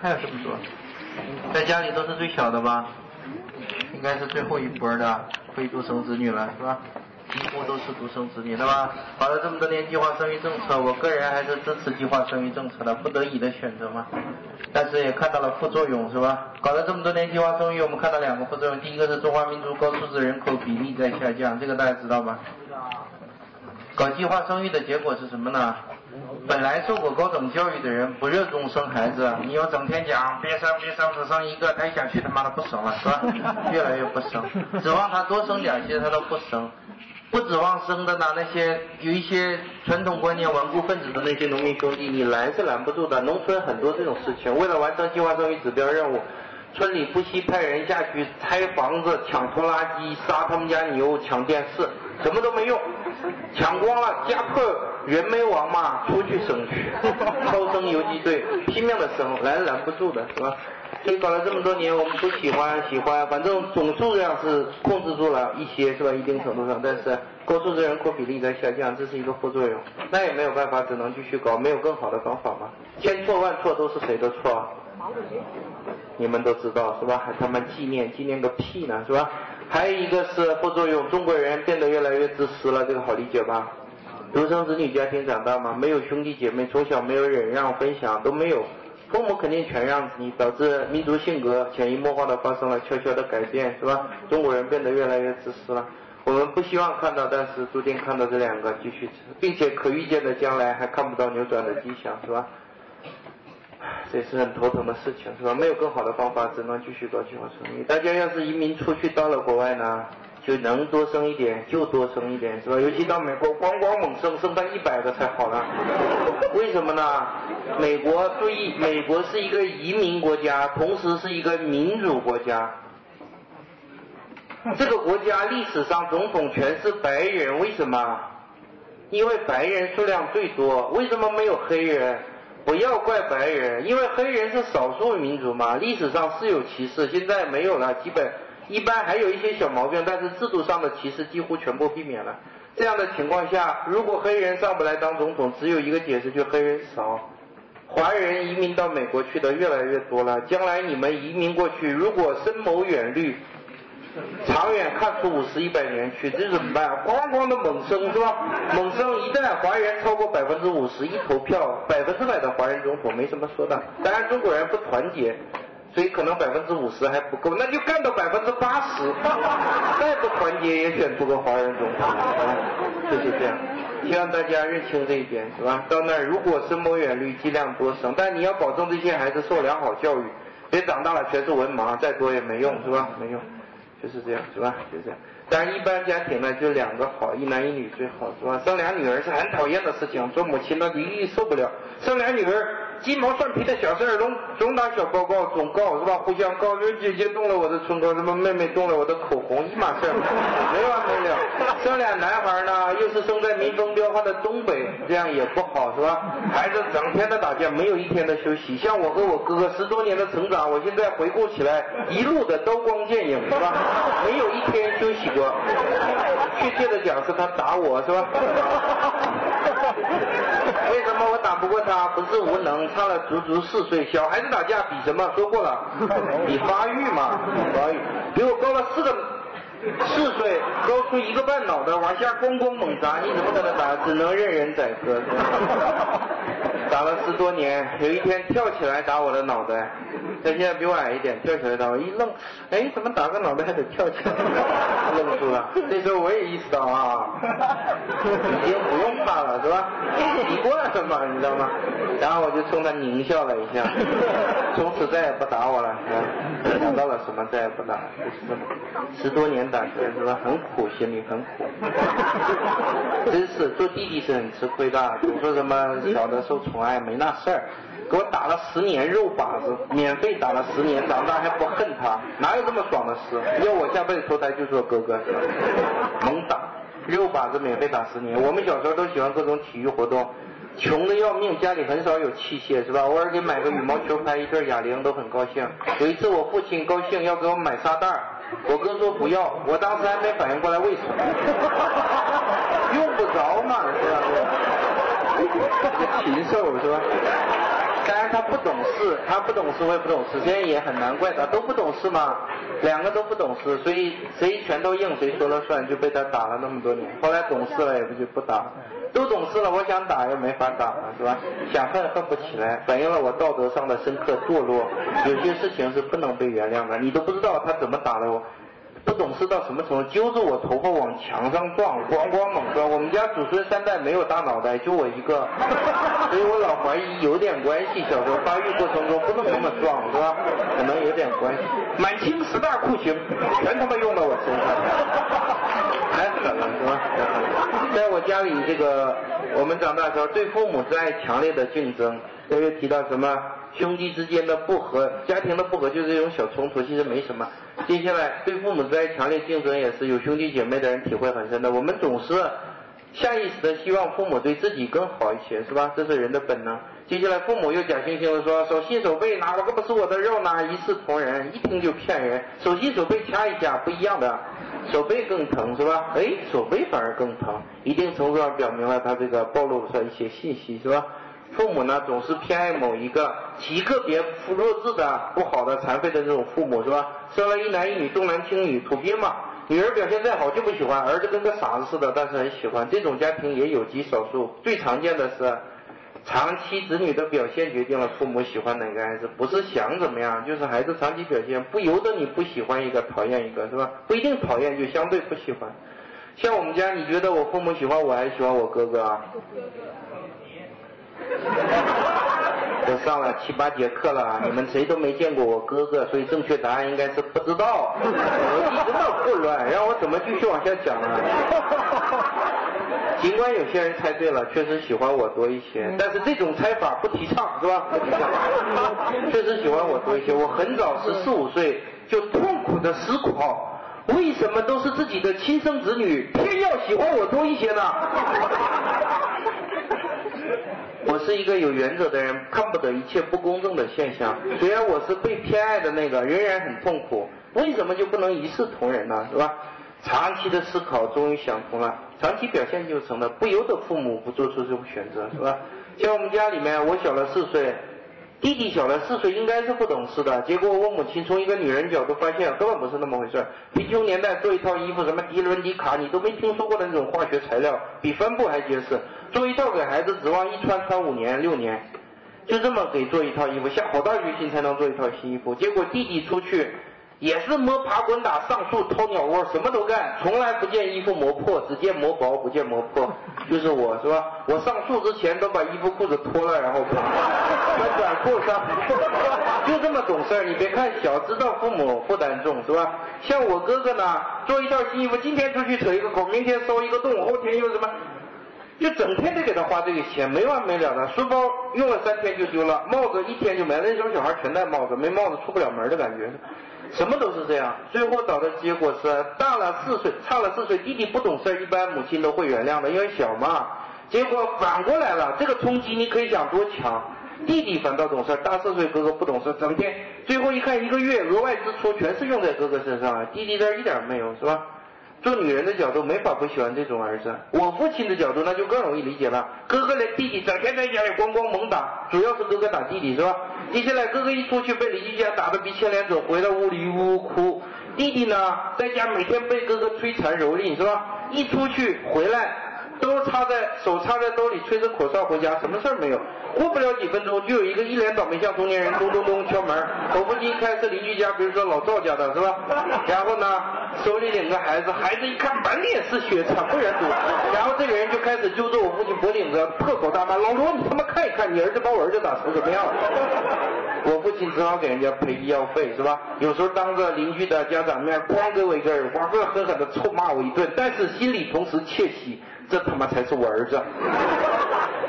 还有这么多，在家里都是最小的吧？应该是最后一波的非独生子女了，是吧？几乎都是独生子女，对吧？搞了这么多年计划生育政策，我个人还是支持计划生育政策的，不得已的选择嘛。但是也看到了副作用，是吧？搞了这么多年计划生育，我们看到两个副作用，第一个是中华民族高素质人口比例在下降，这个大家知道吧？搞计划生育的结果是什么呢？本来受过高等教育的人不热衷生孩子，你要整天讲别生别生，只生一个，他一想去他妈的不生了，是吧？越来越不生，指望他多生点，其实他都不生。不指望生的呢，那些有一些传统观念顽固分子的那些农民兄弟，你拦是拦不住的。农村很多这种事情，为了完成计划生育指标任务，村里不惜派人下去拆房子、抢拖拉机、杀他们家牛、抢电视，什么都没用，抢光了，家破人没亡嘛，出去生去，超生游击队拼命的生，拦拦不住的是吧？所以搞了这么多年，我们不喜欢，喜欢，反正总数量是控制住了一些，是吧？一定程度上，但是高素质人口比例在下降，这是一个副作用。那也没有办法，只能继续搞，没有更好的方法吗？千错万错都是谁的错？你们都知道是吧？还他妈纪念，纪念个屁呢，是吧？还有一个是副作用，中国人变得越来越自私了，这个好理解吧？独生子女家庭长大嘛，没有兄弟姐妹，从小没有忍让分享，都没有。父母肯定全让你，导致民族性格潜移默化的发生了悄悄的改变，是吧？中国人变得越来越自私了。我们不希望看到，但是注定看到这两个继续，并且可预见的将来还看不到扭转的迹象，是吧？这是很头疼的事情，是吧？没有更好的方法，只能继续搞计划生育。大家要是移民出去到了国外呢？就能多生一点就多生一点，是吧？尤其到美国，咣咣猛生，生到一百个才好呢。为什么呢？美国注意，美国是一个移民国家，同时是一个民主国家。这个国家历史上总统全是白人，为什么？因为白人数量最多。为什么没有黑人？不要怪白人，因为黑人是少数民族嘛。历史上是有歧视，现在没有了，基本。一般还有一些小毛病，但是制度上的歧视几乎全部避免了。这样的情况下，如果黑人上不来当总统，只有一个解释，就黑人少。华人移民到美国去的越来越多了，将来你们移民过去，如果深谋远虑，长远看出五十一百年去，这怎么办？咣咣的猛生是吧？猛生一旦华人超过百分之五十，一投票，百分之百的华人总统没什么说的。当然中国人不团结。所以可能百分之五十还不够，那就干到百分之八十，再不团结也选出个华人总统，就是这样。希望大家认清这一点，是吧？到那儿如果深谋远虑，尽量多生，但你要保证这些孩子受良好教育，别长大了全是文盲，再多也没用，是吧？没用，就是这样，是吧？就这样。但一般家庭呢，就两个好，一男一女最好，是吧？生俩女儿是很讨厌的事情，做母亲的一定受不了。生俩女儿。鸡毛蒜皮的小事儿，总总打小报告，总告是吧？互相告，说姐姐动了我的唇膏，什么妹妹动了我的口红，一码事儿，没完没了。生俩男孩呢，又是生在民风彪悍的东北，这样也不好是吧？孩子整天的打架，没有一天的休息。像我和我哥哥十多年的成长，我现在回顾起来，一路的刀光剑影是吧？没有一天休息过。确切的讲，是他打我是吧？为什么我打不过他？不是无能，差了足足四岁。小孩子打架比什么？说过了，比发育嘛，发育。比我高了四个四岁，高出一个半脑袋，往下咣咣猛砸，你怎么跟他打？只能任人宰割。打了十多年，有一天跳起来打我的脑袋，他现在比我矮一点，跳起来打我，一愣，哎，怎么打个脑袋还得跳起来？愣住了。这时候我也意识到啊，已经不用怕了，是吧？习惯了嘛，你知道吗？然后我就冲他狞笑了一下，从此再也不打我了。想到了什么？再也不打，就是。十多年打拳是吧？很苦，心里很苦。真是做弟弟是很吃亏的，总说什么小的受宠爱没那事儿，给我打了十年肉靶子，免费打了十年，长大还不恨他，哪有这么爽的事？要我下辈子投胎就做哥哥，猛打肉靶子，免费打十年。我们小时候都喜欢各种体育活动。穷的要命，家里很少有器械，是吧？偶尔给买个羽毛球拍、一对哑铃都很高兴。有一次我父亲高兴要给我买沙袋我哥说不要，我当时还没反应过来为什么，用不着嘛，是吧？禽兽是吧？当然他不懂事，他不懂事，我也不懂事，现在也很难怪他，都不懂事嘛，两个都不懂事，所以谁拳头硬谁说了算，就被他打了那么多年。后来懂事了也不就不打，都懂事了，我想打也没法打了，是吧？想恨恨不起来，反映了我道德上的深刻堕落。有些事情是不能被原谅的，你都不知道他怎么打的我。不懂事到什么程度？揪着我头发往墙上撞，咣咣猛撞。我们家祖孙三代没有大脑袋，就我一个，所以我老怀疑有点关系。小时候发育过程中不能那么撞，是吧？可能有点关系。满清十大酷刑全他妈用到我身上，太狠了，是吧？在我家里，这个我们长大时候对父母是爱强烈的竞争。又提到什么兄弟之间的不和，家庭的不和就是这种小冲突，其实没什么。接下来对父母之爱强烈竞争也是有兄弟姐妹的人体会很深的。我们总是下意识的希望父母对自己更好一些，是吧？这是人的本能。接下来父母又假惺惺的说手心手背哪个不是我的肉呢？一视同仁，一听就骗人。手心手背掐一下不一样的，手背更疼是吧？哎，手背反而更疼，一定程度上表明了他这个暴露出来一些信息是吧？父母呢，总是偏爱某一个极个别弱智的、不好的、残废的这种父母，是吧？生了一男一女，重男轻女，土鳖嘛。女儿表现再好就不喜欢，儿子跟个傻子似的，但是很喜欢。这种家庭也有极少数。最常见的是，长期子女的表现决定了父母喜欢哪个孩子，不是想怎么样，就是孩子长期表现不由得你不喜欢一个，讨厌一个，是吧？不一定讨厌，就相对不喜欢。像我们家，你觉得我父母喜欢我还是喜欢我哥哥啊？都上了七八节课了，你们谁都没见过我哥哥，所以正确答案应该是不知道。逻辑这么混乱，让我怎么继续往下讲啊？尽管有些人猜对了，确实喜欢我多一些，但是这种猜法不提倡，是吧？不提倡。确实喜欢我多一些，我很早十四五岁就痛苦的思考，为什么都是自己的亲生子女，偏要喜欢我多一些呢？我是一个有原则的人，看不得一切不公正的现象。虽然我是被偏爱的那个，仍然很痛苦。为什么就不能一视同仁呢？是吧？长期的思考，终于想通了。长期表现就成了，不由得父母不做出这种选择，是吧？像我们家里面，我小了四岁。弟弟小了四岁，应该是不懂事的。结果我母亲从一个女人角度发现，根本不是那么回事。贫穷年代做一套衣服，什么涤纶、迪卡，你都没听说过的那种化学材料，比帆布还结实。做一套给孩子，指望一穿穿五年六年，就这么给做一套衣服，下好大决心才能做一套新衣服。结果弟弟出去。也是摸爬滚打，上树掏鸟窝，什么都干，从来不见衣服磨破，只见磨薄，不见磨破。就是我是吧？我上树之前都把衣服裤子脱了，然后穿短裤上，就这么懂事儿。你别看小，知道父母负担重是吧？像我哥哥呢，做一套新衣服，今天出去扯一个口，明天烧一个洞，后天又什么，就整天得给他花这个钱，没完没了的。书包用了三天就丢了，帽子一天就没了。那时候小孩全戴帽子，没帽子出不了门的感觉。什么都是这样，最后找的结果是大了四岁，差了四岁，弟弟不懂事，一般母亲都会原谅的，因为小嘛。结果反过来了，这个冲击你可以想多强，弟弟反倒懂事，大四岁哥哥不懂事，整天最后一看一个月额外支出全是用在哥哥身上了，弟弟这一点没有，是吧？做女人的角度没法不喜欢这种儿子，我父亲的角度那就更容易理解了。哥哥连弟弟整天在家里咣咣猛打，主要是哥哥打弟弟是吧？接下来哥哥一出去被邻居家打的鼻青脸肿，回到屋里呜呜哭。弟弟呢，在家每天被哥哥摧残蹂躏是吧？一出去回来。都插在手插在兜里，吹着口哨回家，什么事儿没有。过不了几分钟，就有一个一脸倒霉像中年人，咚咚咚敲门。我父亲一开是邻居家，比如说老赵家的是吧？然后呢，手里领个孩子，孩子一看满脸是血，惨不忍睹。然后这个人就开始揪着我父亲脖领子，破口大骂：“老罗，你他妈看一看，你儿子把我儿子打成什么样了？”我父亲只好给人家赔医药费，是吧？有时候当着邻居的家长面，咣给我一个耳光，恶狠狠地臭骂我一顿，但是心里同时窃喜。这他妈才是我儿子。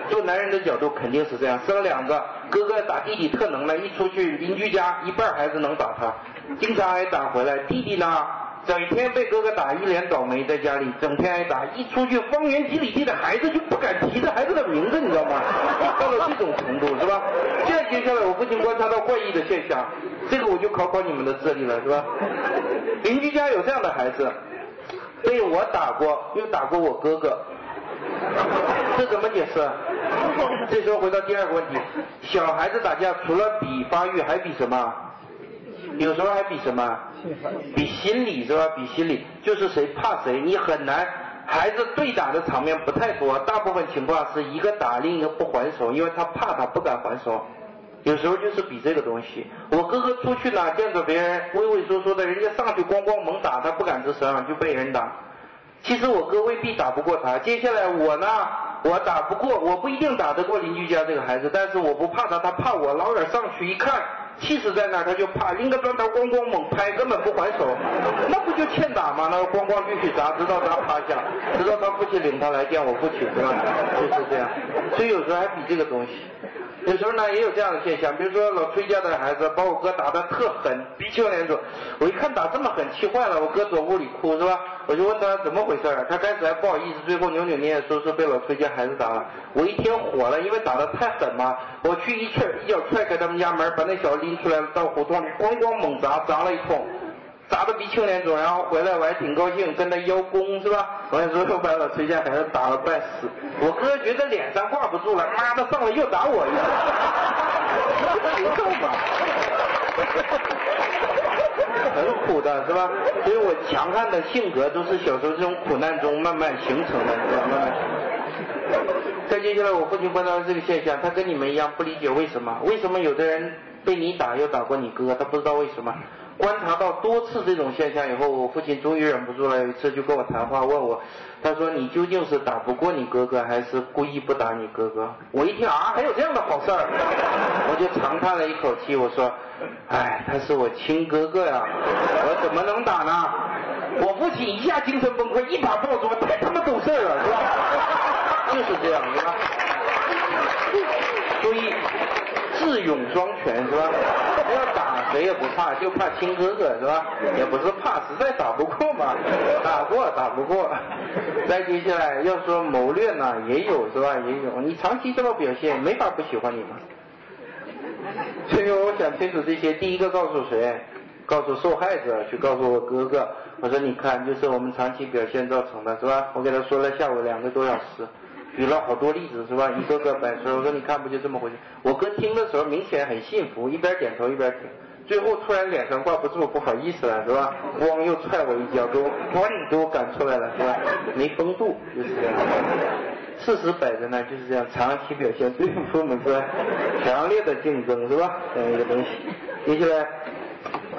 做男人的角度肯定是这样，生两个，哥哥打弟弟特能耐，一出去邻居家一半孩子能打他，经常挨打回来。弟弟呢，整天被哥哥打，一脸倒霉，在家里整天挨打，一出去方圆几里地的孩子就不敢提这孩子的名字，你知道吗？到了这种程度是吧？现在接下来我父亲观察到怪异的现象，这个我就考考你们的智力了，是吧？邻居家有这样的孩子。被我打过，又打过我哥哥，这怎么解释？这时候回到第二个问题，小孩子打架除了比发育还比什么？有时候还比什么？比心理是吧？比心理，就是谁怕谁，你很难。孩子对打的场面不太多，大部分情况是一个打，另一个不还手，因为他怕他不敢还手。有时候就是比这个东西。我哥哥出去哪，见着别人畏畏缩缩的，人家上去咣咣猛打，他不敢吱声，就被人打。其实我哥未必打不过他。接下来我呢，我打不过，我不一定打得过邻居家这个孩子，但是我不怕他，他怕我。老远上去一看，气势在那，他就怕，拎个砖头咣咣猛拍，根本不还手，那不就欠打吗？那咣咣继续砸，直到他趴下，直到他父亲领他来见我父亲，是吧？就是这样。所以有时候还比这个东西。有时候呢，也有这样的现象，比如说老崔家的孩子把我哥打得特狠，鼻青脸肿。我一看打这么狠，气坏了。我哥躲屋里哭，是吧？我就问他怎么回事儿，他开始还不好意思，最后扭扭捏捏说是被老崔家孩子打了。我一听火了，因为打得太狠嘛，我去一踹一脚踹开他们家门，把那小子拎出来了到胡同里咣咣猛砸，砸了一通。砸的鼻青脸肿，然后回来我还挺高兴，跟他邀功是吧？完了之后把老崔家孩子打了半死，我哥觉得脸上挂不住了，妈的上来又打我一下，不够吧？很苦的是吧？所以我强悍的性格都是小时候这种苦难中慢慢形成的，是吧？慢慢。再接下来我父亲观察到这个现象，他跟你们一样不理解为什么？为什么有的人被你打又打过你哥，他不知道为什么？观察到多次这种现象以后，我父亲终于忍不住了，有一次就跟我谈话，问我，他说你究竟是打不过你哥哥，还是故意不打你哥哥？我一听啊，还有这样的好事儿，我就长叹了一口气，我说，哎，他是我亲哥哥呀，我怎么能打呢？我父亲一下精神崩溃，一把抱住我，太他妈懂事了，是吧？就是这样，是吧？注意智勇双全，是吧？不要打。谁也不怕，就怕亲哥哥是吧？也不是怕，实在打不过嘛。打过打不过。再接下来要说谋略呢，也有是吧？也有。你长期这么表现，没法不喜欢你嘛。所以我想清楚这些，第一个告诉谁？告诉受害者，去告诉我哥哥。我说你看，就是我们长期表现造成的，是吧？我给他说了下午两个多小时。举了好多例子是吧？一个个摆出来，我说你看不就这么回事？我哥听的时候明显很幸福，一边点头一边听。最后突然脸上挂不住，不好意思了是吧？咣又踹我一脚，给我咣给我赶出来了是吧？没风度就是这样。事实摆在那就是这样，长期表现对父母是吧？强烈的竞争是吧？这样一个东西。接下来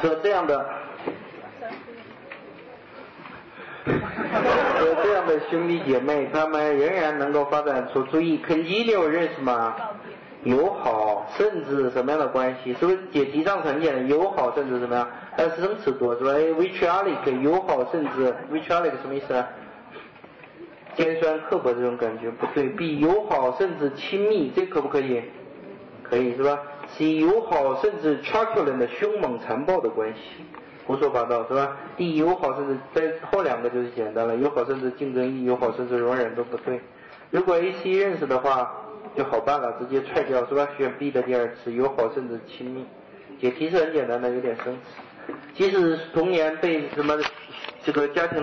说这样的。有这样的兄弟姐妹，他们仍然能够发展出注意肯基，你有认识吗？友好，甚至什么样的关系？是不是解题上很简单？友好，甚至怎么样？还是生词多是吧？vitriolic，友好，甚至 vitriolic 什么意思啊？尖酸刻薄这种感觉不对。比友好，甚至亲密，这可不可以？可以是吧？C 友好，甚至 truculent 的凶猛残暴的关系。胡说八道是吧？第一友好甚至在后两个就是简单了，友好甚至竞争，友好甚至容忍都不对。如果 A C 认识的话就好办了，直接踹掉是吧？选 B 的第二次友好甚至亲密，解题是很简单的，有点生词。即使童年被什么这个家庭的。